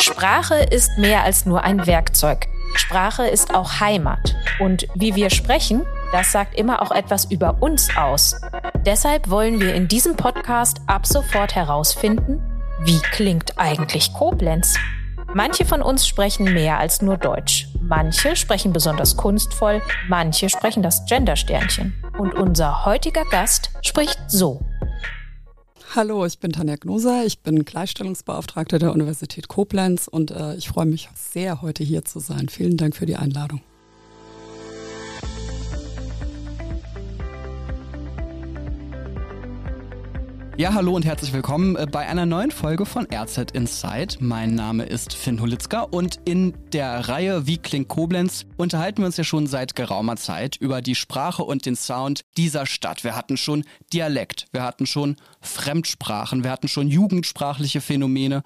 Sprache ist mehr als nur ein Werkzeug. Sprache ist auch Heimat. Und wie wir sprechen, das sagt immer auch etwas über uns aus. Deshalb wollen wir in diesem Podcast ab sofort herausfinden, wie klingt eigentlich Koblenz? Manche von uns sprechen mehr als nur Deutsch. Manche sprechen besonders kunstvoll, manche sprechen das Gendersternchen. Und unser heutiger Gast spricht so. Hallo, ich bin Tanja Gnoser, ich bin Gleichstellungsbeauftragte der Universität Koblenz und äh, ich freue mich sehr, heute hier zu sein. Vielen Dank für die Einladung. Ja, hallo und herzlich willkommen äh, bei einer neuen Folge von RZ Inside. Mein Name ist Finn Holitzka und in der Reihe Wie klingt Koblenz unterhalten wir uns ja schon seit geraumer Zeit über die Sprache und den Sound dieser Stadt. Wir hatten schon Dialekt, wir hatten schon Fremdsprachen, wir hatten schon jugendsprachliche Phänomene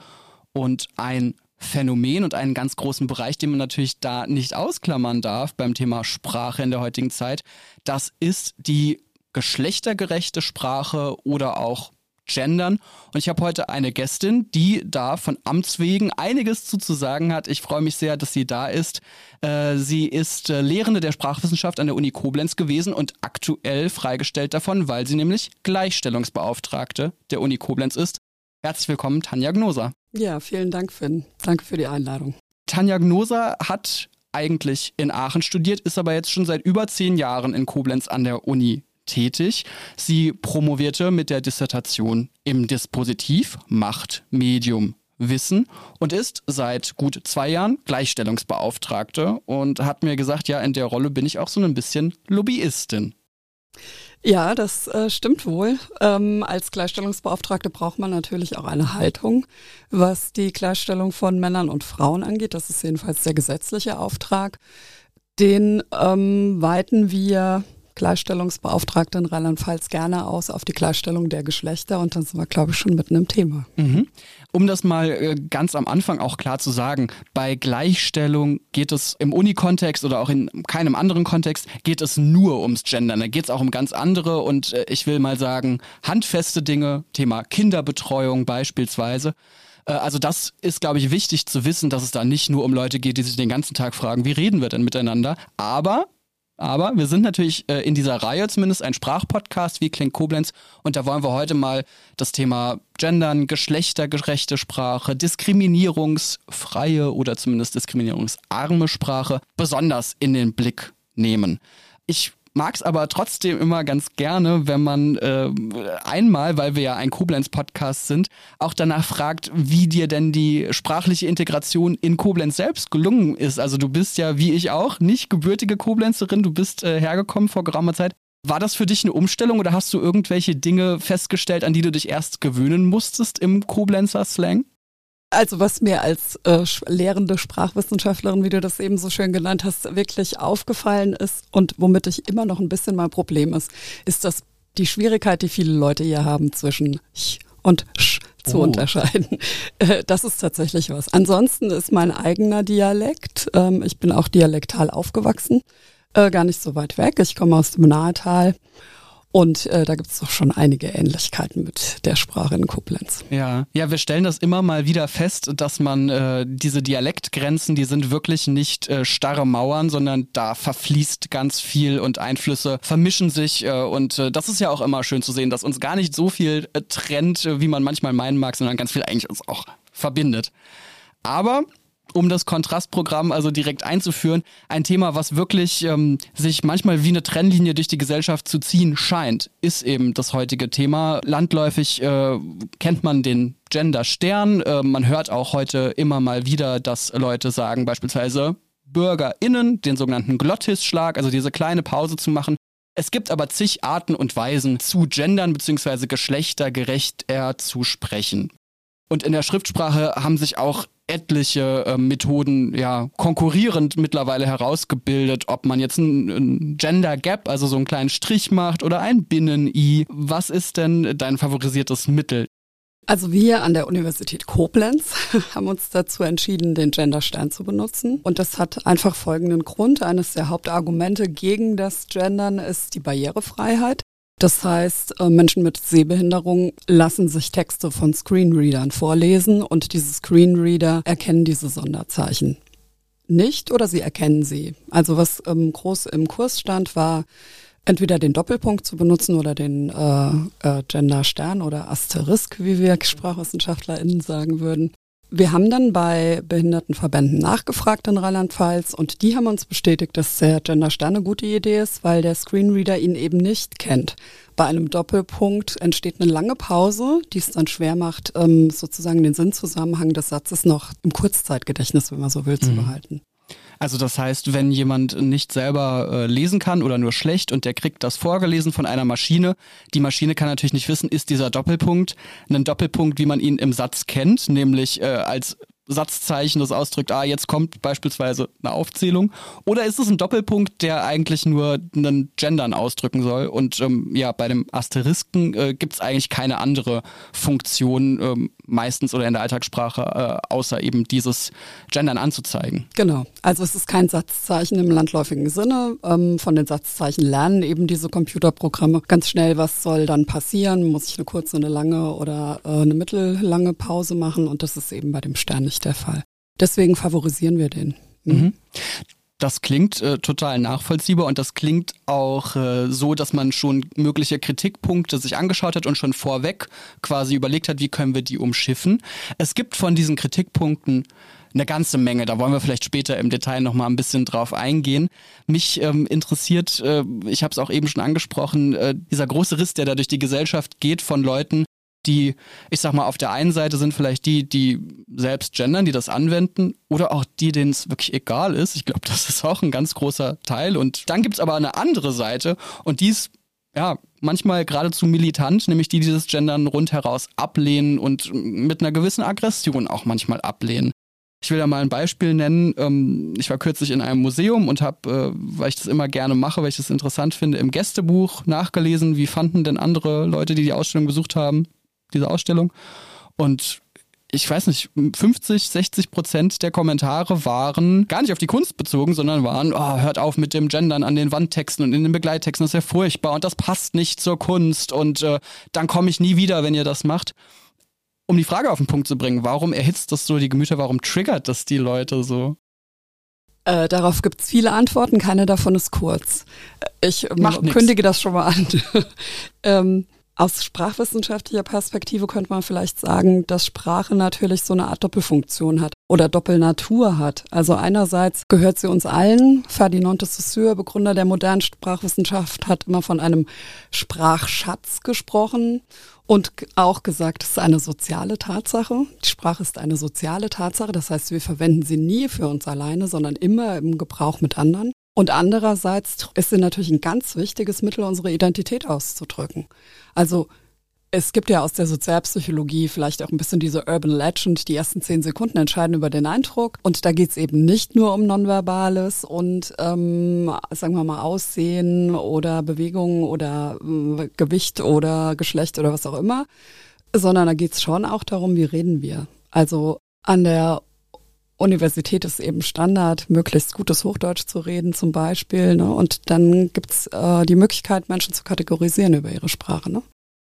und ein Phänomen und einen ganz großen Bereich, den man natürlich da nicht ausklammern darf beim Thema Sprache in der heutigen Zeit. Das ist die geschlechtergerechte Sprache oder auch gendern. Und ich habe heute eine Gästin, die da von Amts wegen einiges zu, zu sagen hat. Ich freue mich sehr, dass sie da ist. Äh, sie ist äh, Lehrende der Sprachwissenschaft an der Uni Koblenz gewesen und aktuell freigestellt davon, weil sie nämlich Gleichstellungsbeauftragte der Uni Koblenz ist. Herzlich willkommen, Tanja Gnoser. Ja, vielen Dank, Finn. Danke für die Einladung. Tanja Gnoser hat eigentlich in Aachen studiert, ist aber jetzt schon seit über zehn Jahren in Koblenz an der Uni tätig. Sie promovierte mit der Dissertation im Dispositiv Macht, Medium, Wissen und ist seit gut zwei Jahren Gleichstellungsbeauftragte und hat mir gesagt, ja, in der Rolle bin ich auch so ein bisschen Lobbyistin. Ja, das äh, stimmt wohl. Ähm, als Gleichstellungsbeauftragte braucht man natürlich auch eine Haltung, was die Gleichstellung von Männern und Frauen angeht. Das ist jedenfalls der gesetzliche Auftrag. Den ähm, weiten wir Gleichstellungsbeauftragte in Rheinland-Pfalz gerne aus auf die Gleichstellung der Geschlechter und dann sind wir, glaube ich, schon mitten im Thema. Mhm. Um das mal äh, ganz am Anfang auch klar zu sagen, bei Gleichstellung geht es im Unikontext oder auch in keinem anderen Kontext, geht es nur ums Gendern. Da geht es auch um ganz andere und äh, ich will mal sagen, handfeste Dinge, Thema Kinderbetreuung beispielsweise. Äh, also das ist, glaube ich, wichtig zu wissen, dass es da nicht nur um Leute geht, die sich den ganzen Tag fragen, wie reden wir denn miteinander. Aber aber wir sind natürlich äh, in dieser Reihe zumindest ein Sprachpodcast wie Klingt Koblenz und da wollen wir heute mal das Thema Gendern, geschlechtergerechte Sprache, diskriminierungsfreie oder zumindest diskriminierungsarme Sprache besonders in den Blick nehmen. Ich mag es aber trotzdem immer ganz gerne, wenn man äh, einmal, weil wir ja ein Koblenz-Podcast sind, auch danach fragt, wie dir denn die sprachliche Integration in Koblenz selbst gelungen ist. Also du bist ja, wie ich auch, nicht gebürtige Koblenzerin, du bist äh, hergekommen vor geraumer Zeit. War das für dich eine Umstellung oder hast du irgendwelche Dinge festgestellt, an die du dich erst gewöhnen musstest im Koblenzer Slang? Also was mir als äh, lehrende Sprachwissenschaftlerin, wie du das eben so schön genannt hast, wirklich aufgefallen ist und womit ich immer noch ein bisschen mein Problem ist, ist das die Schwierigkeit, die viele Leute hier haben zwischen ch und sch zu oh. unterscheiden. Äh, das ist tatsächlich was. Ansonsten ist mein eigener Dialekt. Ähm, ich bin auch dialektal aufgewachsen, äh, gar nicht so weit weg. Ich komme aus dem Nahetal und äh, da gibt es doch schon einige Ähnlichkeiten mit der Sprache in Koblenz. Ja, ja, wir stellen das immer mal wieder fest, dass man äh, diese Dialektgrenzen, die sind wirklich nicht äh, starre Mauern, sondern da verfließt ganz viel und Einflüsse vermischen sich. Äh, und äh, das ist ja auch immer schön zu sehen, dass uns gar nicht so viel äh, trennt, äh, wie man manchmal meinen mag, sondern ganz viel eigentlich uns auch verbindet. Aber um das Kontrastprogramm also direkt einzuführen. Ein Thema, was wirklich ähm, sich manchmal wie eine Trennlinie durch die Gesellschaft zu ziehen scheint, ist eben das heutige Thema. Landläufig äh, kennt man den Gender-Stern. Äh, man hört auch heute immer mal wieder, dass Leute sagen, beispielsweise BürgerInnen, den sogenannten Glottisschlag, also diese kleine Pause zu machen. Es gibt aber zig Arten und Weisen zu gendern bzw. geschlechtergerecht eher zu sprechen. Und in der Schriftsprache haben sich auch etliche äh, Methoden ja konkurrierend mittlerweile herausgebildet, ob man jetzt ein, Gender Gap, also so einen kleinen Strich macht oder ein Binnen-I. Was ist denn dein favorisiertes Mittel? Also wir an der Universität Koblenz haben uns dazu entschieden, den Genderstern zu benutzen. Und das hat einfach folgenden Grund. Eines der Hauptargumente gegen das Gendern ist die Barrierefreiheit. Das heißt, äh, Menschen mit Sehbehinderung lassen sich Texte von Screenreadern vorlesen und diese Screenreader erkennen diese Sonderzeichen nicht oder sie erkennen sie. Also was ähm, groß im Kurs stand, war entweder den Doppelpunkt zu benutzen oder den äh, äh, Gender-Stern oder Asterisk, wie wir SprachwissenschaftlerInnen sagen würden. Wir haben dann bei Behindertenverbänden nachgefragt in Rheinland-Pfalz und die haben uns bestätigt, dass der Gender-Stern eine gute Idee ist, weil der Screenreader ihn eben nicht kennt. Bei einem Doppelpunkt entsteht eine lange Pause, die es dann schwer macht, ähm, sozusagen den Sinnzusammenhang des Satzes noch im Kurzzeitgedächtnis, wenn man so will, mhm. zu behalten. Also das heißt, wenn jemand nicht selber äh, lesen kann oder nur schlecht und der kriegt das vorgelesen von einer Maschine, die Maschine kann natürlich nicht wissen, ist dieser Doppelpunkt ein Doppelpunkt, wie man ihn im Satz kennt, nämlich äh, als Satzzeichen, das ausdrückt, ah, jetzt kommt beispielsweise eine Aufzählung? Oder ist es ein Doppelpunkt, der eigentlich nur einen Gendern ausdrücken soll? Und ähm, ja, bei dem Asterisken äh, gibt es eigentlich keine andere Funktion, ähm, meistens oder in der Alltagssprache, äh, außer eben dieses Gendern anzuzeigen. Genau. Also es ist kein Satzzeichen im landläufigen Sinne. Ähm, von den Satzzeichen lernen eben diese Computerprogramme ganz schnell, was soll dann passieren? Muss ich eine kurze, eine lange oder äh, eine mittellange Pause machen? Und das ist eben bei dem Stern nicht der Fall. Deswegen favorisieren wir den. Mhm. mhm. Das klingt äh, total nachvollziehbar und das klingt auch äh, so, dass man schon mögliche Kritikpunkte sich angeschaut hat und schon vorweg quasi überlegt hat, wie können wir die umschiffen. Es gibt von diesen Kritikpunkten eine ganze Menge. Da wollen wir vielleicht später im Detail noch mal ein bisschen drauf eingehen. Mich ähm, interessiert, äh, ich habe es auch eben schon angesprochen, äh, dieser große Riss, der da durch die Gesellschaft geht von Leuten, die, ich sag mal, auf der einen Seite sind vielleicht die, die selbst gendern, die das anwenden, oder auch die, denen es wirklich egal ist. Ich glaube, das ist auch ein ganz großer Teil. Und dann gibt's aber eine andere Seite und die ist ja, manchmal geradezu militant, nämlich die, die dieses Gendern rundheraus ablehnen und mit einer gewissen Aggression auch manchmal ablehnen. Ich will da mal ein Beispiel nennen. Ähm, ich war kürzlich in einem Museum und habe, äh, weil ich das immer gerne mache, weil ich das interessant finde, im Gästebuch nachgelesen, wie fanden denn andere Leute, die die Ausstellung besucht haben, diese Ausstellung. Und ich weiß nicht, 50, 60 Prozent der Kommentare waren gar nicht auf die Kunst bezogen, sondern waren, oh, hört auf mit dem Gendern an den Wandtexten und in den Begleittexten, das ist ja furchtbar und das passt nicht zur Kunst und äh, dann komme ich nie wieder, wenn ihr das macht. Um die Frage auf den Punkt zu bringen, warum erhitzt das so die Gemüter, warum triggert das die Leute so? Äh, darauf gibt es viele Antworten, keine davon ist kurz. Ich ähm, kündige das schon mal an. ähm, aus sprachwissenschaftlicher Perspektive könnte man vielleicht sagen, dass Sprache natürlich so eine Art Doppelfunktion hat oder Doppelnatur hat. Also einerseits gehört sie uns allen. Ferdinand de Saussure, Begründer der modernen Sprachwissenschaft, hat immer von einem Sprachschatz gesprochen und auch gesagt, es ist eine soziale Tatsache. Die Sprache ist eine soziale Tatsache. Das heißt, wir verwenden sie nie für uns alleine, sondern immer im Gebrauch mit anderen. Und andererseits ist sie natürlich ein ganz wichtiges Mittel, unsere Identität auszudrücken. Also es gibt ja aus der Sozialpsychologie vielleicht auch ein bisschen diese Urban Legend, die ersten zehn Sekunden entscheiden über den Eindruck. Und da geht es eben nicht nur um Nonverbales und, ähm, sagen wir mal, Aussehen oder Bewegungen oder äh, Gewicht oder Geschlecht oder was auch immer, sondern da geht es schon auch darum, wie reden wir. Also an der Universität ist eben Standard, möglichst gutes Hochdeutsch zu reden zum Beispiel. Ne? Und dann gibt's äh, die Möglichkeit, Menschen zu kategorisieren über ihre Sprache. Ne?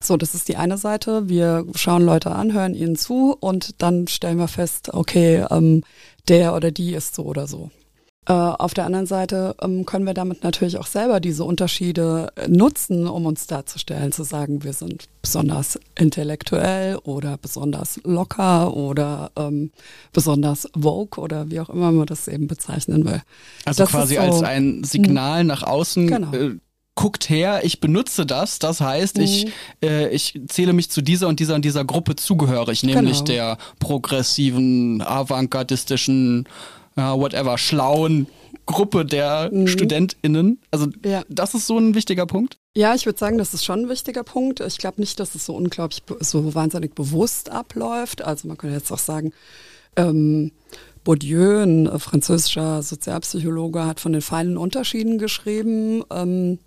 So, das ist die eine Seite. Wir schauen Leute an, hören ihnen zu und dann stellen wir fest, okay, ähm, der oder die ist so oder so. Äh, auf der anderen Seite ähm, können wir damit natürlich auch selber diese Unterschiede äh, nutzen, um uns darzustellen, zu sagen, wir sind besonders intellektuell oder besonders locker oder ähm, besonders vogue oder wie auch immer man das eben bezeichnen will. Also das quasi so, als ein Signal nach außen. Genau. Äh, guckt her, ich benutze das. Das heißt, mhm. ich, äh, ich zähle mich zu dieser und dieser und dieser Gruppe zugehörig, nämlich genau. der progressiven, avantgardistischen ja, whatever, schlauen Gruppe der mhm. StudentInnen. Also ja. das ist so ein wichtiger Punkt. Ja, ich würde sagen, das ist schon ein wichtiger Punkt. Ich glaube nicht, dass es so unglaublich, so wahnsinnig bewusst abläuft. Also man könnte jetzt auch sagen, ähm, Bourdieu, ein französischer Sozialpsychologe, hat von den feinen Unterschieden geschrieben. Ähm,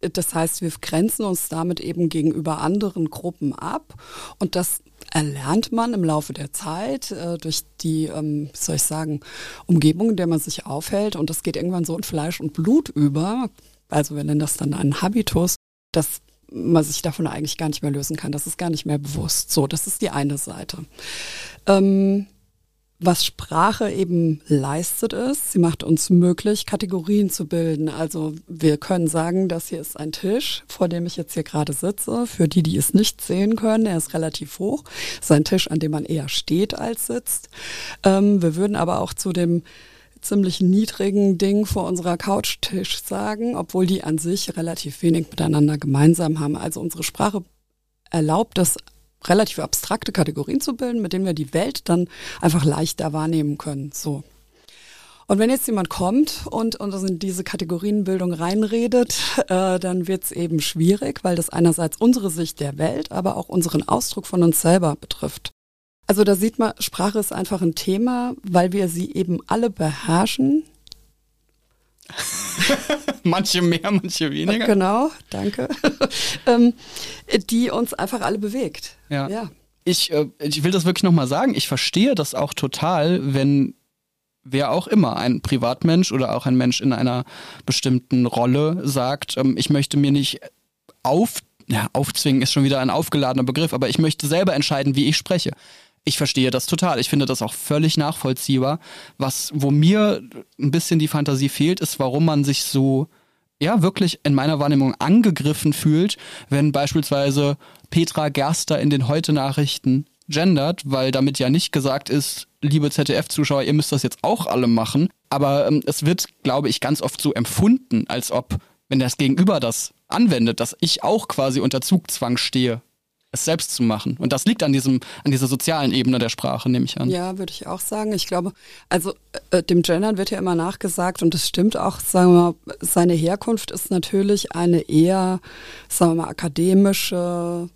das heißt, wir grenzen uns damit eben gegenüber anderen Gruppen ab. Und das erlernt man im Laufe der Zeit äh, durch die, ähm, soll ich sagen, Umgebung, in der man sich aufhält. Und das geht irgendwann so in Fleisch und Blut über. Also wir nennen das dann einen Habitus. Das man sich davon eigentlich gar nicht mehr lösen kann. Das ist gar nicht mehr bewusst. So, das ist die eine Seite. Ähm, was Sprache eben leistet ist, sie macht uns möglich, Kategorien zu bilden. Also wir können sagen, das hier ist ein Tisch, vor dem ich jetzt hier gerade sitze. Für die, die es nicht sehen können, er ist relativ hoch. Das ist ein Tisch, an dem man eher steht als sitzt. Ähm, wir würden aber auch zu dem ziemlich niedrigen Ding vor unserer Couchtisch sagen, obwohl die an sich relativ wenig miteinander gemeinsam haben. Also unsere Sprache erlaubt es relativ abstrakte Kategorien zu bilden, mit denen wir die Welt dann einfach leichter wahrnehmen können. So. Und wenn jetzt jemand kommt und, und in diese Kategorienbildung reinredet, äh, dann wird es eben schwierig, weil das einerseits unsere Sicht der Welt, aber auch unseren Ausdruck von uns selber betrifft. Also da sieht man, Sprache ist einfach ein Thema, weil wir sie eben alle beherrschen, manche mehr, manche weniger. Genau, danke. ähm, die uns einfach alle bewegt. Ja. ja. Ich, äh, ich will das wirklich nochmal sagen. Ich verstehe das auch total, wenn wer auch immer, ein Privatmensch oder auch ein Mensch in einer bestimmten Rolle sagt, ähm, ich möchte mir nicht auf, ja, aufzwingen ist schon wieder ein aufgeladener Begriff, aber ich möchte selber entscheiden, wie ich spreche ich verstehe das total. Ich finde das auch völlig nachvollziehbar. Was, wo mir ein bisschen die Fantasie fehlt, ist, warum man sich so, ja, wirklich in meiner Wahrnehmung angegriffen fühlt, wenn beispielsweise Petra Gerster in den Heute-Nachrichten gendert, weil damit ja nicht gesagt ist, liebe ZDF-Zuschauer, ihr müsst das jetzt auch alle machen. Aber ähm, es wird, glaube ich, ganz oft so empfunden, als ob, wenn das Gegenüber das anwendet, dass ich auch quasi unter Zugzwang stehe, es selbst zu machen. Und das liegt an diesem, an dieser sozialen Ebene der Sprache, nehme ich an. Ja, würde ich auch sagen. Ich glaube, also äh, dem Gendern wird ja immer nachgesagt und das stimmt auch, sagen wir mal, seine Herkunft ist natürlich eine eher, sagen wir mal, akademische,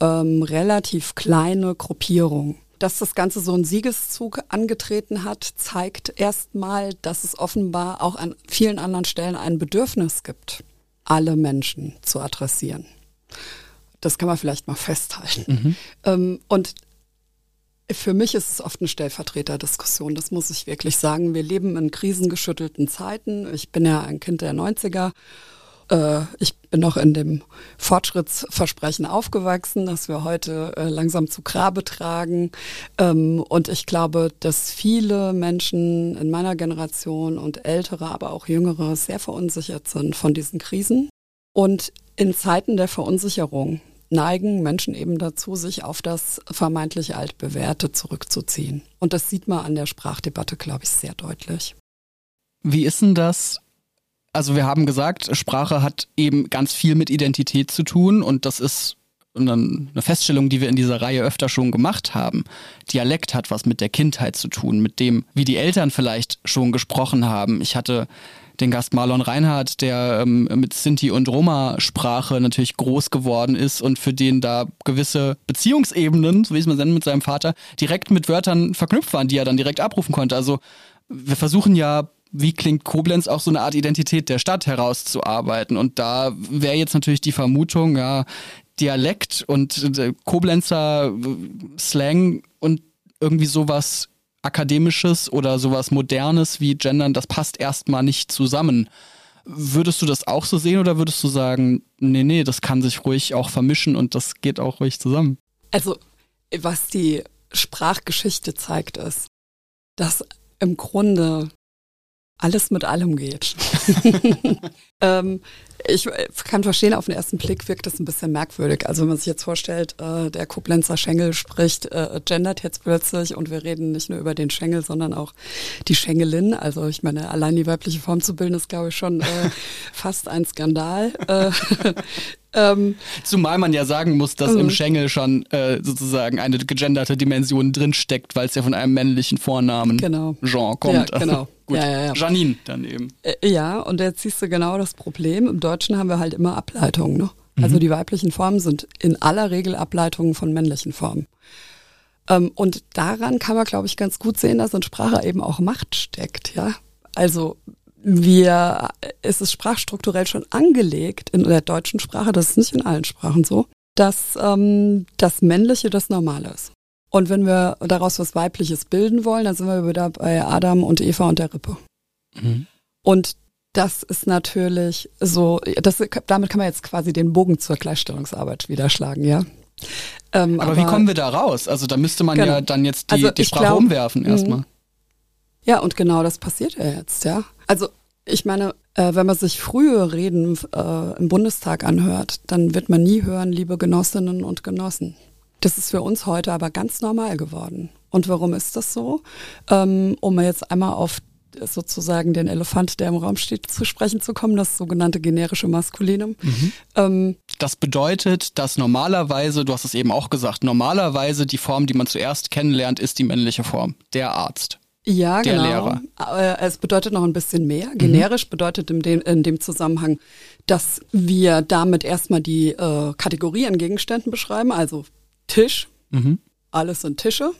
ähm, relativ kleine Gruppierung. Dass das Ganze so einen Siegeszug angetreten hat, zeigt erstmal, dass es offenbar auch an vielen anderen Stellen ein Bedürfnis gibt, alle Menschen zu adressieren. Das kann man vielleicht mal festhalten. Mhm. Ähm, und für mich ist es oft eine Stellvertreterdiskussion, das muss ich wirklich sagen. Wir leben in krisengeschüttelten Zeiten. Ich bin ja ein Kind der 90er. Äh, ich bin noch in dem Fortschrittsversprechen aufgewachsen, dass wir heute äh, langsam zu Grabe tragen. Ähm, und ich glaube, dass viele Menschen in meiner Generation und ältere, aber auch jüngere sehr verunsichert sind von diesen Krisen. Und in Zeiten der Verunsicherung neigen Menschen eben dazu, sich auf das vermeintlich altbewährte zurückzuziehen. Und das sieht man an der Sprachdebatte, glaube ich, sehr deutlich. Wie ist denn das? Also wir haben gesagt, Sprache hat eben ganz viel mit Identität zu tun und das ist eine Feststellung, die wir in dieser Reihe öfter schon gemacht haben. Dialekt hat was mit der Kindheit zu tun, mit dem, wie die Eltern vielleicht schon gesprochen haben. Ich hatte den Gast Marlon Reinhardt, der ähm, mit Sinti und Roma-Sprache natürlich groß geworden ist und für den da gewisse Beziehungsebenen, so wie es man nennt, mit seinem Vater, direkt mit Wörtern verknüpft waren, die er dann direkt abrufen konnte. Also wir versuchen ja wie klingt Koblenz auch so eine Art Identität der Stadt herauszuarbeiten. Und da wäre jetzt natürlich die Vermutung, ja, Dialekt und äh, Koblenzer äh, Slang und irgendwie sowas Akademisches oder sowas Modernes wie Gendern, das passt erstmal nicht zusammen. Würdest du das auch so sehen oder würdest du sagen, nee, nee, das kann sich ruhig auch vermischen und das geht auch ruhig zusammen? Also, was die Sprachgeschichte zeigt, ist, dass im Grunde alles mit allem geht. ähm, ich kann verstehen, auf den ersten Blick wirkt das ein bisschen merkwürdig. Also wenn man sich jetzt vorstellt, äh, der Koblenzer Schengel spricht, äh, gendert jetzt plötzlich und wir reden nicht nur über den Schengel, sondern auch die Schengelin. Also ich meine, allein die weibliche Form zu bilden, ist glaube ich schon äh, fast ein Skandal. Äh, ähm, Zumal man ja sagen muss, dass im mhm. Schengel schon äh, sozusagen eine gegenderte Dimension drinsteckt, weil es ja von einem männlichen Vornamen genau. Jean kommt. Ja, genau. Gut. Ja, ja, ja. Janine dann eben. Äh, ja, und jetzt siehst du genau das Problem. Im Deutschen haben wir halt immer Ableitungen. Ne? Also mhm. die weiblichen Formen sind in aller Regel Ableitungen von männlichen Formen. Ähm, und daran kann man, glaube ich, ganz gut sehen, dass in Sprache eben auch Macht steckt. Ja, also wir, es ist sprachstrukturell schon angelegt in der deutschen Sprache, das ist nicht in allen Sprachen so, dass ähm, das Männliche das Normale ist. Und wenn wir daraus was Weibliches bilden wollen, dann sind wir wieder bei Adam und Eva und der Rippe. Mhm. Und Das ist natürlich so, das, damit kann man jetzt quasi den Bogen zur Gleichstellungsarbeit wieder schlagen, ja. Ähm, aber, aber, wie kommen wir da raus? Also da müsste man genau. ja dann jetzt die, also die Sprache glaub, umwerfen erstmal. Ja, und genau das passiert ja jetzt, ja. Also ich meine, äh, wenn man sich frühe Reden äh, im Bundestag anhört, dann wird man nie hören, liebe Genossinnen und Genossen. Das ist für uns heute aber ganz normal geworden. Und warum ist das so? Ähm, um jetzt einmal auf sozusagen den Elefant, der im Raum steht, zu sprechen zu kommen, das sogenannte generische Maskulinum. Mhm. Ähm, das bedeutet, dass normalerweise, du hast es eben auch gesagt, normalerweise die Form, die man zuerst kennenlernt, ist die männliche Form, der Arzt. Ja, der genau. Lehrer. Äh, es bedeutet noch ein bisschen mehr. Mhm. Generisch mhm. bedeutet in dem, in dem Zusammenhang, dass wir damit erstmal die äh, Kategorie an Gegenständen beschreiben, also Tisch, mhm. alles sind Tische,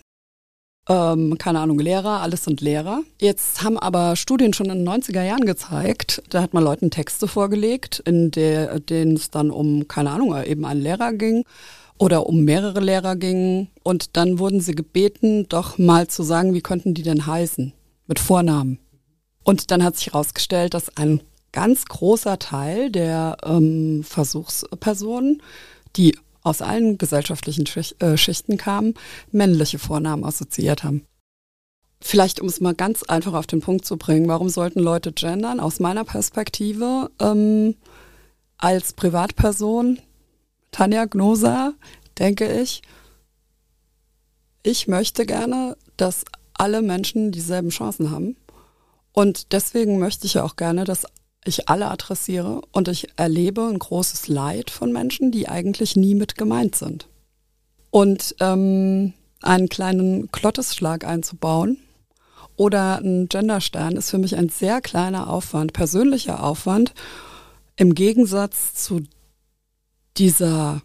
ähm, keine Ahnung, Lehrer, alles sind Lehrer. Jetzt haben aber Studien schon in den 90er Jahren gezeigt, da hat man Leuten Texte vorgelegt, in denen es dann um, keine Ahnung, eben einen Lehrer ging oder um mehrere Lehrer ging. Und dann wurden sie gebeten, doch mal zu sagen, wie könnten die denn heißen? Mit Vornamen. Und dann hat sich herausgestellt, dass ein ganz großer Teil der ähm, Versuchspersonen, die aus allen gesellschaftlichen äh, Schichten kamen, männliche Vornamen assoziiert haben. Vielleicht, um es mal ganz einfach auf den Punkt zu bringen, warum sollten Leute gendern? Aus meiner Perspektive ähm, als Privatperson, Tanja Gnosa, denke ich, ich möchte gerne, dass alle Menschen dieselben Chancen haben. Und deswegen möchte ich ja auch gerne, dass ich alle adressiere und ich erlebe ein großes Leid von Menschen, die eigentlich nie mit gemeint sind. Und ähm, einen kleinen Klottesschlag einzubauen oder einen Genderstern ist für mich ein sehr kleiner Aufwand, persönlicher Aufwand, im Gegensatz zu dieser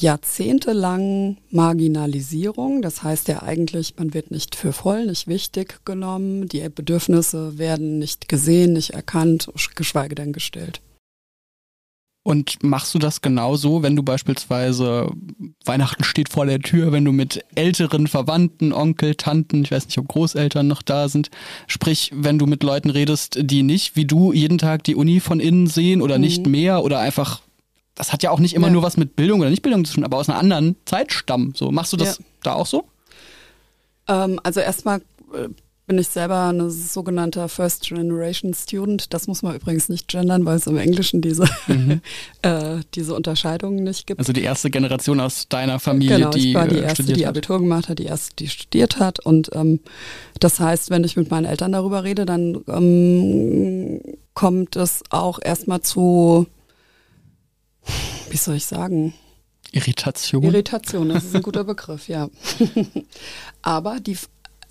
jahrzehntelangen Marginalisierung. Das heißt ja eigentlich, man wird nicht für voll, nicht wichtig genommen. Die Bedürfnisse werden nicht gesehen, nicht erkannt, geschweige denn gestellt. Und machst du das genauso, wenn du beispielsweise Weihnachten steht vor der Tür, wenn du mit älteren Verwandten, Onkel, Tanten, ich weiß nicht, ob Großeltern noch da sind, sprich, wenn du mit Leuten redest, die nicht wie du jeden Tag die Uni von innen sehen oder mhm. nicht mehr oder einfach das hat ja auch nicht immer ja. nur was mit Bildung oder Nichtbildung zu tun, aber aus einer anderen Zeit stammen. So, machst du das ja. da auch so? Ähm, also erstmal äh, bin ich selber eine sogenannte First Generation Student. Das muss man übrigens nicht gendern, weil es im Englischen diese, mhm. äh, diese Unterscheidungen nicht gibt. Also die erste Generation aus deiner Familie, genau, die ich war die äh, erste, die hat. Abitur gemacht hat, die erste, die studiert hat. Und ähm, das heißt, wenn ich mit meinen Eltern darüber rede, dann ähm, kommt es auch erstmal zu wie soll ich sagen? Irritation. Irritation, das ist ein guter Begriff, ja. Aber die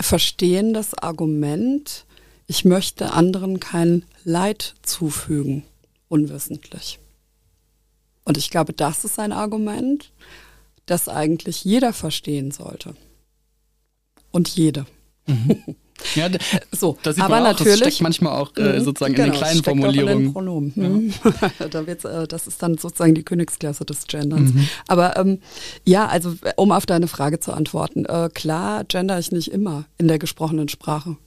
verstehen das Argument, ich möchte anderen kein Leid zufügen, unwissentlich. Und ich glaube, das ist ein Argument, das eigentlich jeder verstehen sollte. Und jede. Mhm. Ja, so, da sieht aber man auch, natürlich, das steckt manchmal auch äh, mhm, sozusagen genau, in den genau, kleinen Formulierungen. Pronomen. Mhm. da wird's, äh, das ist dann sozusagen die Königsklasse des Genderns. Mhm. Aber ähm, ja, also um auf deine Frage zu antworten, äh, klar gender ich nicht immer in der gesprochenen Sprache.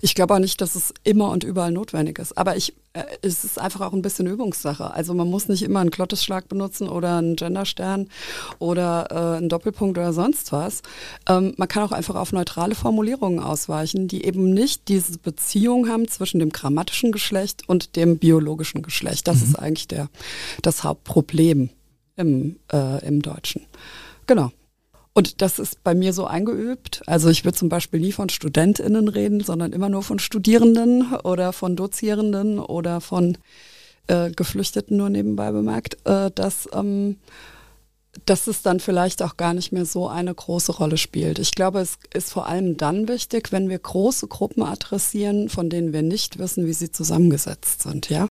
Ich glaube auch nicht, dass es immer und überall notwendig ist. Aber ich, äh, es ist einfach auch ein bisschen Übungssache. Also man muss nicht immer einen Klottesschlag benutzen oder einen Genderstern oder äh, einen Doppelpunkt oder sonst was. Ähm, man kann auch einfach auf neutrale Formulierungen ausweichen, die eben nicht diese Beziehung haben zwischen dem grammatischen Geschlecht und dem biologischen Geschlecht. Das mhm. ist eigentlich der, das Hauptproblem im, äh, im Deutschen. Genau. Und das ist bei mir so eingeübt. Also ich würde zum Beispiel nie von StudentInnen reden, sondern immer nur von Studierenden oder von Dozierenden oder von äh, Geflüchteten nur nebenbei bemerkt, äh, dass, ähm, dass es dann vielleicht auch gar nicht mehr so eine große Rolle spielt. Ich glaube, es ist vor allem dann wichtig, wenn wir große Gruppen adressieren, von denen wir nicht wissen, wie sie zusammengesetzt sind, ja.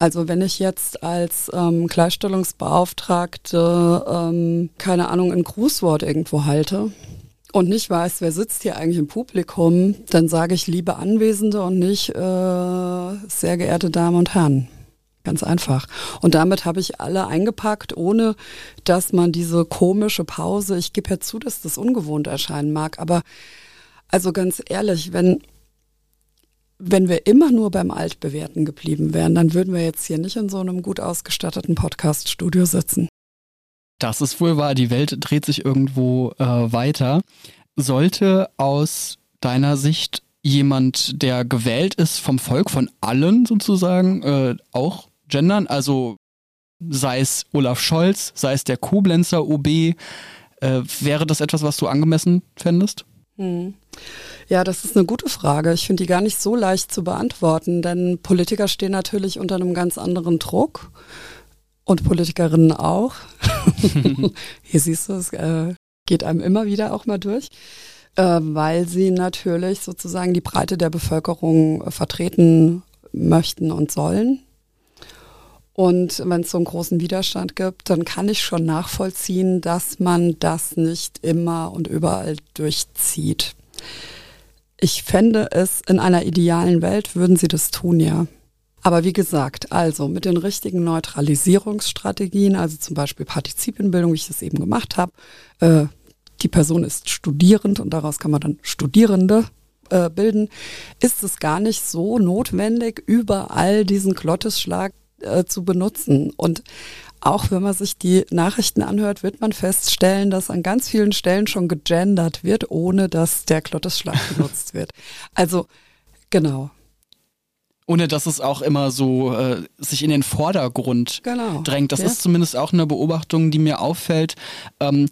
Also wenn ich jetzt als ähm, Gleichstellungsbeauftragte, ähm, keine Ahnung, ein Grußwort irgendwo halte und nicht weiß, wer sitzt hier eigentlich im Publikum, dann sage ich liebe Anwesende und nicht äh, sehr geehrte Damen und Herren. Ganz einfach. Und damit habe ich alle eingepackt, ohne dass man diese komische Pause, ich gebe ja zu, dass das ungewohnt erscheinen mag, aber also ganz ehrlich, wenn wenn wir immer nur beim Altbewerten geblieben wären, dann würden wir jetzt hier nicht in so einem gut ausgestatteten Podcast-Studio sitzen. Das ist wohl wahr. Die Welt dreht sich irgendwo äh, weiter. Sollte aus deiner Sicht jemand, der gewählt ist vom Volk, von allen sozusagen, äh, auch gendern? Also sei es Olaf Scholz, sei es der Koblenzer OB, äh, wäre das etwas, was du angemessen fändest? Hm. Ja, das ist eine gute Frage. Ich finde die gar nicht so leicht zu beantworten, denn Politiker stehen natürlich unter einem ganz anderen Druck und Politikerinnen auch. Hier siehst du, es äh, geht einem immer wieder auch mal durch, äh, weil sie natürlich sozusagen die Breite der Bevölkerung äh, vertreten möchten und sollen. Und wenn es so einen großen Widerstand gibt, dann kann ich schon nachvollziehen, dass man das nicht immer und überall durchzieht. Ich fände es in einer idealen Welt würden sie das tun, ja. Aber wie gesagt, also mit den richtigen Neutralisierungsstrategien, also zum Beispiel Partizipienbildung, wie ich das eben gemacht habe, äh, die Person ist studierend und daraus kann man dann Studierende äh, bilden, ist es gar nicht so notwendig, überall diesen Klottesschlag äh, zu benutzen. Und auch wenn man sich die Nachrichten anhört, wird man feststellen, dass an ganz vielen Stellen schon gegendert wird, ohne dass der Klottesschlag benutzt wird. Also genau. Ohne dass es auch immer so äh, sich in den Vordergrund genau. drängt. Das ja. ist zumindest auch eine Beobachtung, die mir auffällt. Ähm,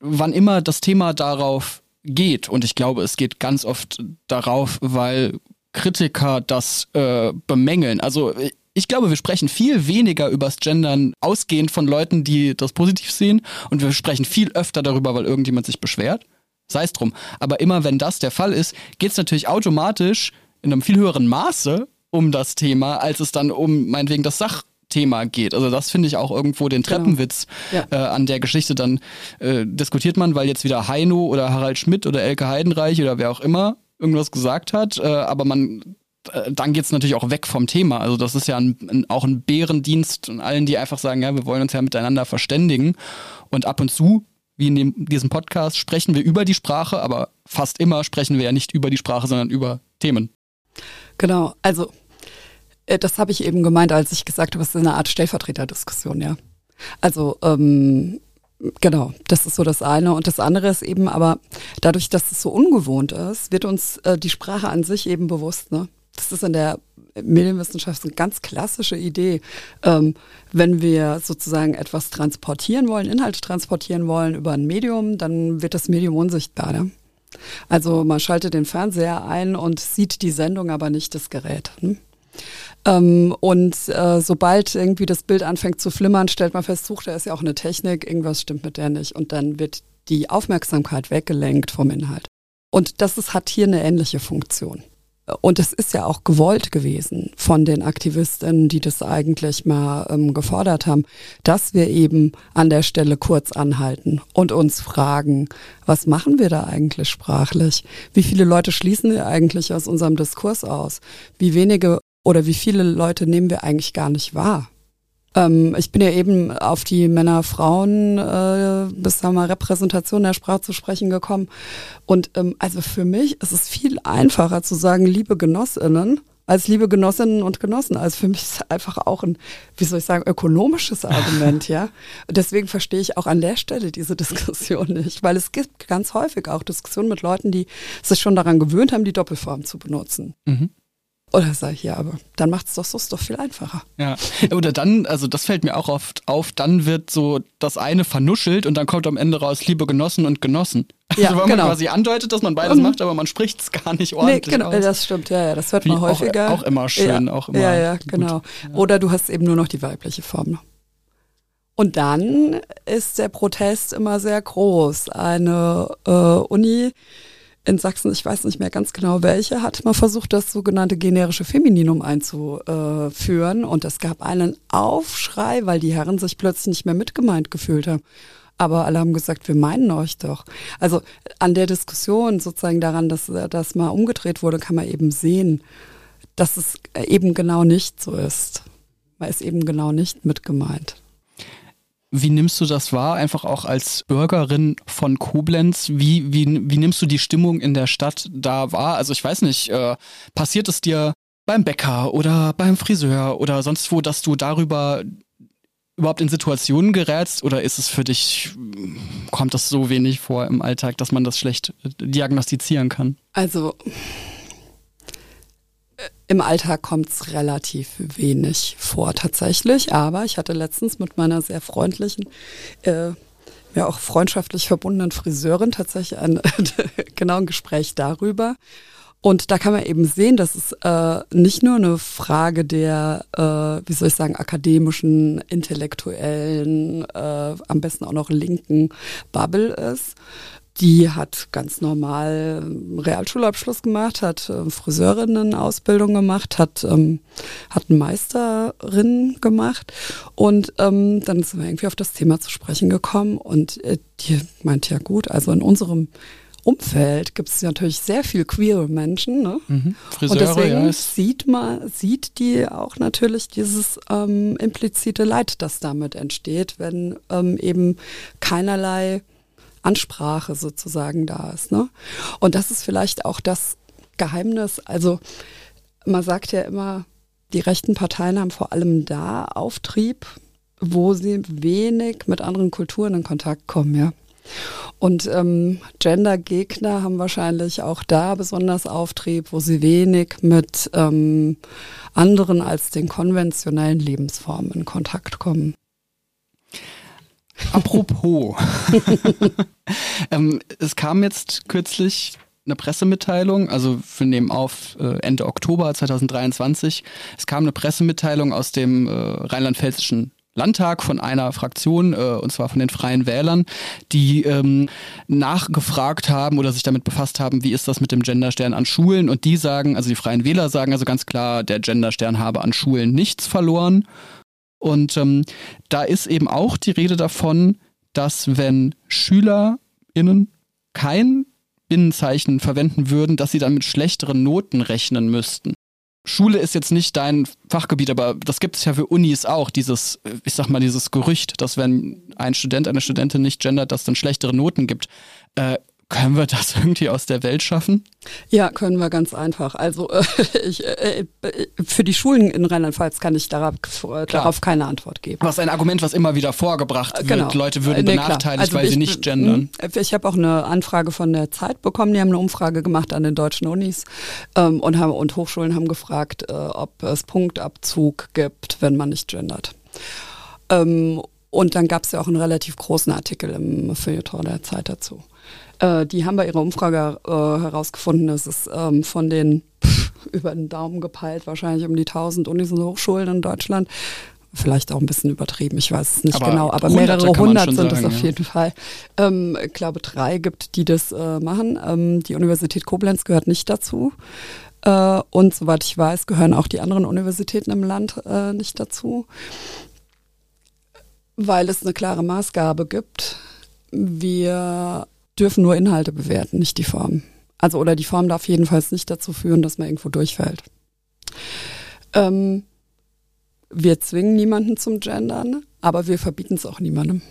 wann immer das Thema darauf geht, und ich glaube, es geht ganz oft darauf, weil Kritiker das äh, bemängeln. Also ich glaube, wir sprechen viel weniger übers Gendern ausgehend von Leuten, die das positiv sehen und wir sprechen viel öfter darüber, weil irgendjemand sich beschwert. Sei es drum. Aber immer wenn das der Fall ist, geht es natürlich automatisch in einem viel höheren Maße um das Thema, als es dann um meinetwegen das Sachthema geht. Also das finde ich auch irgendwo den genau. Treppenwitz genau. ja. äh, an der Geschichte. Dann äh, diskutiert man, weil jetzt wieder Heino oder Harald Schmidt oder Elke Heidenreich oder wer auch immer irgendwas gesagt hat, äh, aber man dann geht es natürlich auch weg vom Thema. Also das ist ja ein, ein, auch ein Bärendienst und allen, die einfach sagen, ja, wir wollen uns ja miteinander verständigen. Und ab und zu, wie in dem, diesem Podcast, sprechen wir über die Sprache, aber fast immer sprechen wir ja nicht über die Sprache, sondern über Themen. Genau, also äh, das habe ich eben gemeint, als ich gesagt habe, es ist eine Art Stellvertreterdiskussion, ja. Also ähm, Genau, das ist so das eine. Und das andere ist eben, aber dadurch, dass es so ungewohnt ist, wird uns äh, die Sprache an sich eben bewusst. Ne? Das ist in der Medienwissenschaft eine ganz klassische Idee. Ähm, wenn wir sozusagen etwas transportieren wollen, Inhalte transportieren wollen über ein Medium, dann wird das Medium unsichtbar. Ne? Also man schaltet den Fernseher ein und sieht die Sendung, aber nicht das Gerät. Ne? Ähm, und äh, sobald irgendwie das Bild anfängt zu flimmern, stellt man fest, sucht, da ist ja auch eine Technik, irgendwas stimmt mit der nicht. Und dann wird die Aufmerksamkeit weggelenkt vom Inhalt. Und das ist, hat hier eine ähnliche Funktion. Und es ist ja auch gewollt gewesen von den Aktivistinnen, die das eigentlich mal ähm, gefordert haben, dass wir eben an der Stelle kurz anhalten und uns fragen, was machen wir da eigentlich sprachlich? Wie viele Leute schließen wir eigentlich aus unserem Diskurs aus? Wie wenige oder wie viele Leute nehmen wir eigentlich gar nicht wahr? Ähm, ich bin ja eben auf die Männer-Frauen äh, bis da mal Repräsentation der Sprache zu sprechen gekommen. Und ähm, also für mich ist es viel einfacher zu sagen, liebe Genossinnen, als liebe Genossinnen und Genossen. Also für mich ist es einfach auch ein, wie soll ich sagen, ökonomisches Argument, ja. Deswegen verstehe ich auch an der Stelle diese Diskussion nicht, weil es gibt ganz häufig auch Diskussionen mit Leuten, die sich schon daran gewöhnt haben, die Doppelform zu benutzen. Mhm. Oder sage ich, ja, aber dann macht es doch so doch viel einfacher. Ja, oder dann, also das fällt mir auch oft auf, dann wird so das eine vernuschelt und dann kommt am Ende raus, liebe Genossen und Genossen. Ja, also, weil genau. man quasi andeutet, dass man beides mhm. macht, aber man spricht es gar nicht ordentlich. Nee, genau, aus. das stimmt, ja, ja, das hört Wie man häufiger. Auch, auch immer schön, ja, auch immer. Ja, ja, genau. Ja. Oder du hast eben nur noch die weibliche Form. Und dann ist der Protest immer sehr groß. Eine äh, Uni in Sachsen, ich weiß nicht mehr ganz genau welche, hat mal versucht, das sogenannte generische Femininum einzuführen. Und es gab einen Aufschrei, weil die Herren sich plötzlich nicht mehr mitgemeint gefühlt haben. Aber alle haben gesagt, wir meinen euch doch. Also an der Diskussion sozusagen daran, dass das mal umgedreht wurde, kann man eben sehen, dass es eben genau nicht so ist. Man ist eben genau nicht mitgemeint. Wie nimmst du das wahr, einfach auch als Bürgerin von Koblenz? Wie, wie, wie nimmst du die Stimmung in der Stadt da wahr? Also ich weiß nicht, äh, passiert es dir beim Bäcker oder beim Friseur oder sonst wo, dass du darüber überhaupt in Situationen gerätst oder ist es für dich, kommt das so wenig vor im Alltag, dass man das schlecht äh, diagnostizieren kann? Also im Alltag kommt es relativ wenig vor tatsächlich, aber ich hatte letztens mit meiner sehr freundlichen, äh, ja auch freundschaftlich verbundenen Friseurin tatsächlich ein genau ein Gespräch darüber. Und da kann man eben sehen, dass es äh, nicht nur eine Frage der, äh, wie soll ich sagen, akademischen, intellektuellen, äh, am besten auch noch linken Bubble ist. Die hat ganz normal Realschulabschluss gemacht, hat äh, Friseurinnen-Ausbildung gemacht, hat, ähm, hat eine Meisterin gemacht und ähm, dann sind wir irgendwie auf das Thema zu sprechen gekommen und äh, die meint ja gut, also in unserem Umfeld gibt es natürlich sehr viel queere Menschen. Ne? Mhm. Friseure, und deswegen ja, sieht man, sieht die auch natürlich dieses ähm, implizite Leid, das damit entsteht, wenn ähm, eben keinerlei Ansprache sozusagen da ist. Ne? Und das ist vielleicht auch das Geheimnis. Also man sagt ja immer, die rechten Parteien haben vor allem da Auftrieb, wo sie wenig mit anderen Kulturen in Kontakt kommen, ja. Und ähm, Gender-Gegner haben wahrscheinlich auch da besonders Auftrieb, wo sie wenig mit ähm, anderen als den konventionellen Lebensformen in Kontakt kommen. Apropos, ähm, es kam jetzt kürzlich eine Pressemitteilung, also wir nehmen auf äh, Ende Oktober 2023. Es kam eine Pressemitteilung aus dem äh, rheinland-pfälzischen Landtag von einer Fraktion, äh, und zwar von den Freien Wählern, die ähm, nachgefragt haben oder sich damit befasst haben, wie ist das mit dem Genderstern an Schulen. Und die sagen, also die Freien Wähler sagen also ganz klar, der Genderstern habe an Schulen nichts verloren. Und ähm, da ist eben auch die Rede davon, dass wenn SchülerInnen kein Binnenzeichen verwenden würden, dass sie dann mit schlechteren Noten rechnen müssten. Schule ist jetzt nicht dein Fachgebiet, aber das gibt es ja für Unis auch, dieses, ich sag mal, dieses Gerücht, dass wenn ein Student, eine Studentin nicht gendert, dass dann schlechtere Noten gibt. Äh, können wir das irgendwie aus der Welt schaffen? Ja, können wir ganz einfach. Also äh, ich, äh, für die Schulen in Rheinland-Pfalz kann ich darauf, darauf keine Antwort geben. Was ein Argument, was immer wieder vorgebracht wird. Genau. Leute würden nee, benachteiligt, also weil ich, sie nicht gendern. Hm, ich habe auch eine Anfrage von der Zeit bekommen. Die haben eine Umfrage gemacht an den deutschen Unis ähm, und, haben, und Hochschulen haben gefragt, äh, ob es Punktabzug gibt, wenn man nicht gendert. Ähm, und dann gab es ja auch einen relativ großen Artikel im Feuilleton der Zeit dazu. Äh, die haben bei ihrer Umfrage äh, herausgefunden, dass es ähm, von den pff, über den Daumen gepeilt wahrscheinlich um die 1000 Unis und Hochschulen in Deutschland vielleicht auch ein bisschen übertrieben, ich weiß es nicht aber genau, aber mehrere hundert sind es auf ja. jeden Fall. Ähm, ich glaube, drei gibt, die das äh, machen. Ähm, die Universität Koblenz gehört nicht dazu. Äh, und soweit ich weiß, gehören auch die anderen Universitäten im Land äh, nicht dazu, weil es eine klare Maßgabe gibt. Wir dürfen nur Inhalte bewerten, nicht die Form. Also oder die Form darf jedenfalls nicht dazu führen, dass man irgendwo durchfällt. Ähm, wir zwingen niemanden zum Gendern, aber wir verbieten es auch niemandem.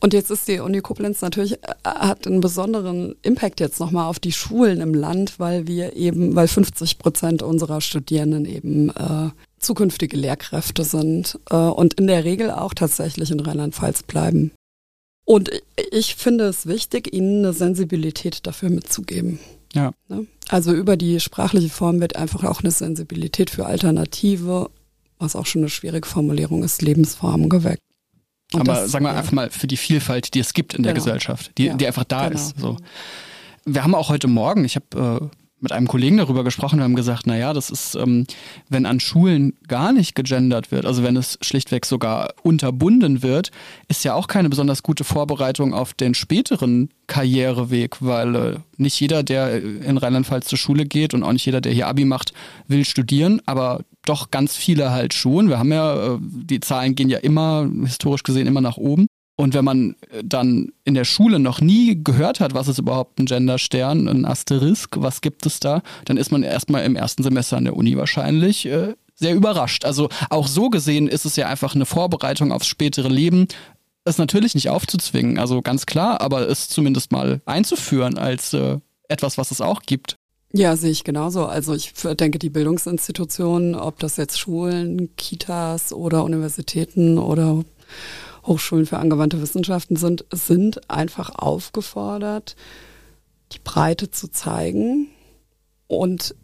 Und jetzt ist die Uni Koblenz natürlich, äh, hat einen besonderen Impact jetzt nochmal auf die Schulen im Land, weil wir eben, weil 50 Prozent unserer Studierenden eben äh, zukünftige Lehrkräfte sind äh, und in der Regel auch tatsächlich in Rheinland-Pfalz bleiben. Und ich finde es wichtig, ihnen eine Sensibilität dafür mitzugeben. Ja. Ne? Also über die sprachliche Form wird einfach auch eine Sensibilität für Alternative, was auch schon eine schwierige Formulierung ist, Lebensformen geweckt. Und Aber sagen wir einfach mal für die Vielfalt, die es gibt in der genau. Gesellschaft, die, ja, die einfach da genau. ist. So. Wir haben auch heute Morgen, ich habe äh, mit einem Kollegen darüber gesprochen. Wir haben gesagt, naja, das ist, ähm, wenn an Schulen gar nicht gegendert wird, also wenn es schlichtweg sogar unterbunden wird, ist ja auch keine besonders gute Vorbereitung auf den späteren Karriereweg, weil äh, nicht jeder, der in Rheinland-Pfalz zur Schule geht und auch nicht jeder, der hier Abi macht, will studieren, aber doch ganz viele halt schon. Wir haben ja, äh, die Zahlen gehen ja immer, historisch gesehen, immer nach oben. Und wenn man äh, dann in der Schule noch nie gehört hat, was ist überhaupt ein Genderstern, ein Asterisk, was gibt es da, dann ist man erstmal im ersten Semester an der Uni wahrscheinlich äh, sehr überrascht. Also auch so gesehen ist es ja einfach eine Vorbereitung aufs spätere Leben, es natürlich nicht aufzuzwingen, also ganz klar, aber es zumindest mal einzuführen als äh, etwas, was es auch gibt. Ja, sehe ich genauso. Also ich denke, die Bildungsinstitutionen, ob das jetzt Schulen, Kitas oder Universitäten oder Hochschulen für angewandte Wissenschaften sind, sind einfach aufgefordert, die Breite zu zeigen und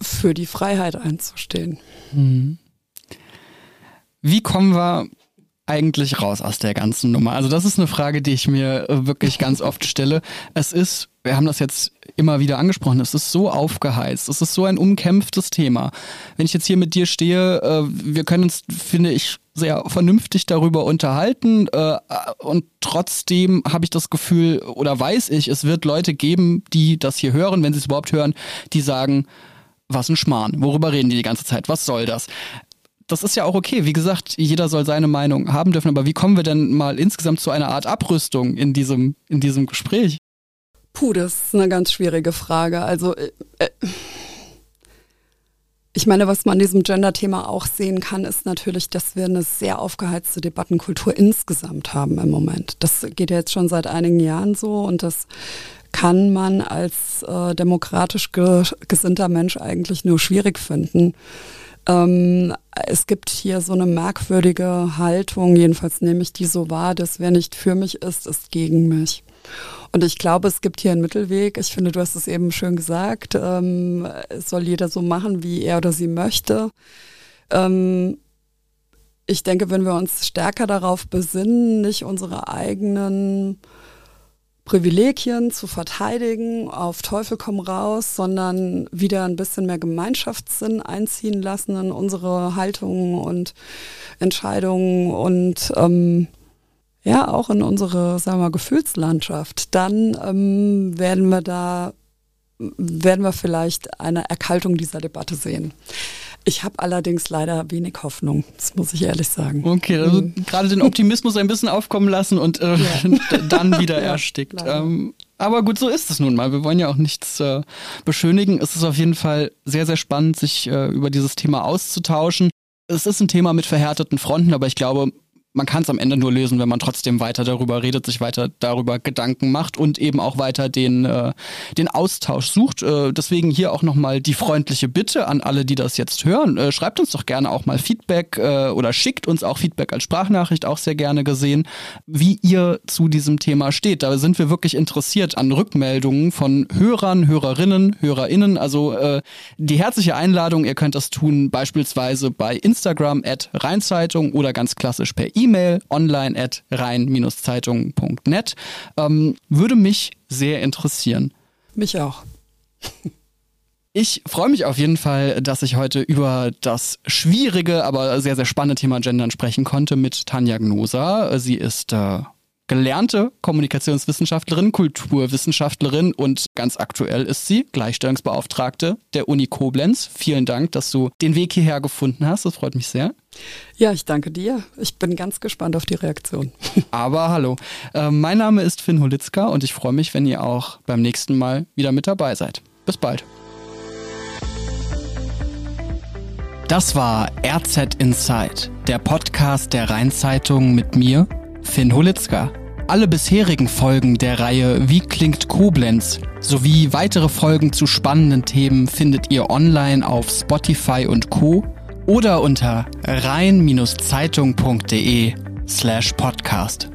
für die Freiheit einzustehen. Mhm. Wie kommen wir eigentlich raus aus der ganzen Nummer? Also das ist eine Frage, die ich mir äh, wirklich ganz oft stelle. Es ist, wir haben das jetzt immer wieder angesprochen, es ist so aufgeheizt, es ist so ein umkämpftes Thema. Wenn ich jetzt hier mit dir stehe, äh, wir können uns, finde ich, sehr vernünftig darüber unterhalten äh, und trotzdem habe ich das Gefühl oder weiß ich, es wird Leute geben, die das hier hören, wenn sie es überhaupt hören, die sagen, was ein Schmarrn, worüber reden die die ganze Zeit, was soll das? das ist ja auch okay. Wie gesagt, jeder soll seine Meinung haben dürfen. Aber wie kommen wir denn mal insgesamt zu einer Art Abrüstung in diesem, in diesem Gespräch? Puh, das ist eine ganz schwierige Frage. Also, äh, äh ich meine, was man an diesem Gender-Thema auch sehen kann, ist natürlich, dass wir eine sehr aufgeheizte Debattenkultur insgesamt haben im Moment. Das geht ja jetzt schon seit einigen Jahren so und das kann man als äh, demokratisch ge gesinnter Mensch eigentlich nur schwierig finden. Ähm, es gibt hier so eine merkwürdige Haltung, jedenfalls nehme ich die so wahr, dass wer nicht für mich ist, ist gegen mich. Und ich glaube, es gibt hier einen Mittelweg. Ich finde, du hast es eben schön gesagt. Ähm, es soll jeder so machen, wie er oder sie möchte. Ähm, ich denke, wenn wir uns stärker darauf besinnen, nicht unsere eigenen Privilegien zu verteidigen, auf Teufel komm raus, sondern wieder ein bisschen mehr Gemeinschaftssinn einziehen lassen in unsere Haltungen und Entscheidungen und ähm, ja auch in unsere, sagen wir mal, Gefühlslandschaft, dann ähm, werden wir da werden wir vielleicht eine Erkaltung dieser Debatte sehen. Ich habe allerdings leider wenig Hoffnung, das muss ich ehrlich sagen. Okay, also mhm. gerade den Optimismus ein bisschen aufkommen lassen und äh, ja. dann wieder ja, erstickt. Ähm, aber gut, so ist es nun mal. Wir wollen ja auch nichts äh, beschönigen. Es ist auf jeden Fall sehr, sehr spannend, sich äh, über dieses Thema auszutauschen. Es ist ein Thema mit verhärteten Fronten, aber ich glaube, man kann es am Ende nur lösen, wenn man trotzdem weiter darüber redet, sich weiter darüber Gedanken macht und eben auch weiter den, äh, den Austausch sucht. Äh, deswegen hier auch nochmal die freundliche Bitte an alle, die das jetzt hören. Äh, schreibt uns doch gerne auch mal Feedback äh, oder schickt uns auch Feedback als Sprachnachricht, auch sehr gerne gesehen, wie ihr zu diesem Thema steht. Da sind wir wirklich interessiert an Rückmeldungen von Hörern, Hörerinnen, HörerInnen. Also äh, die herzliche Einladung, ihr könnt das tun beispielsweise bei Instagram at Rheinzeitung oder ganz klassisch per. E-Mail online at rhein-zeitung.net. Ähm, würde mich sehr interessieren. Mich auch. Ich freue mich auf jeden Fall, dass ich heute über das schwierige, aber sehr, sehr spannende Thema Gendern sprechen konnte mit Tanja Gnosa. Sie ist äh, gelernte Kommunikationswissenschaftlerin, Kulturwissenschaftlerin und ganz aktuell ist sie Gleichstellungsbeauftragte der Uni Koblenz. Vielen Dank, dass du den Weg hierher gefunden hast. Das freut mich sehr. Ja, ich danke dir. Ich bin ganz gespannt auf die Reaktion. Aber hallo. Äh, mein Name ist Finn Holitzka und ich freue mich, wenn ihr auch beim nächsten Mal wieder mit dabei seid. Bis bald. Das war RZ Inside, der Podcast der Rheinzeitung mit mir, Finn Holitzka. Alle bisherigen Folgen der Reihe Wie klingt Koblenz sowie weitere Folgen zu spannenden Themen findet ihr online auf Spotify und Co. oder unter rhein-zeitung.de slash podcast.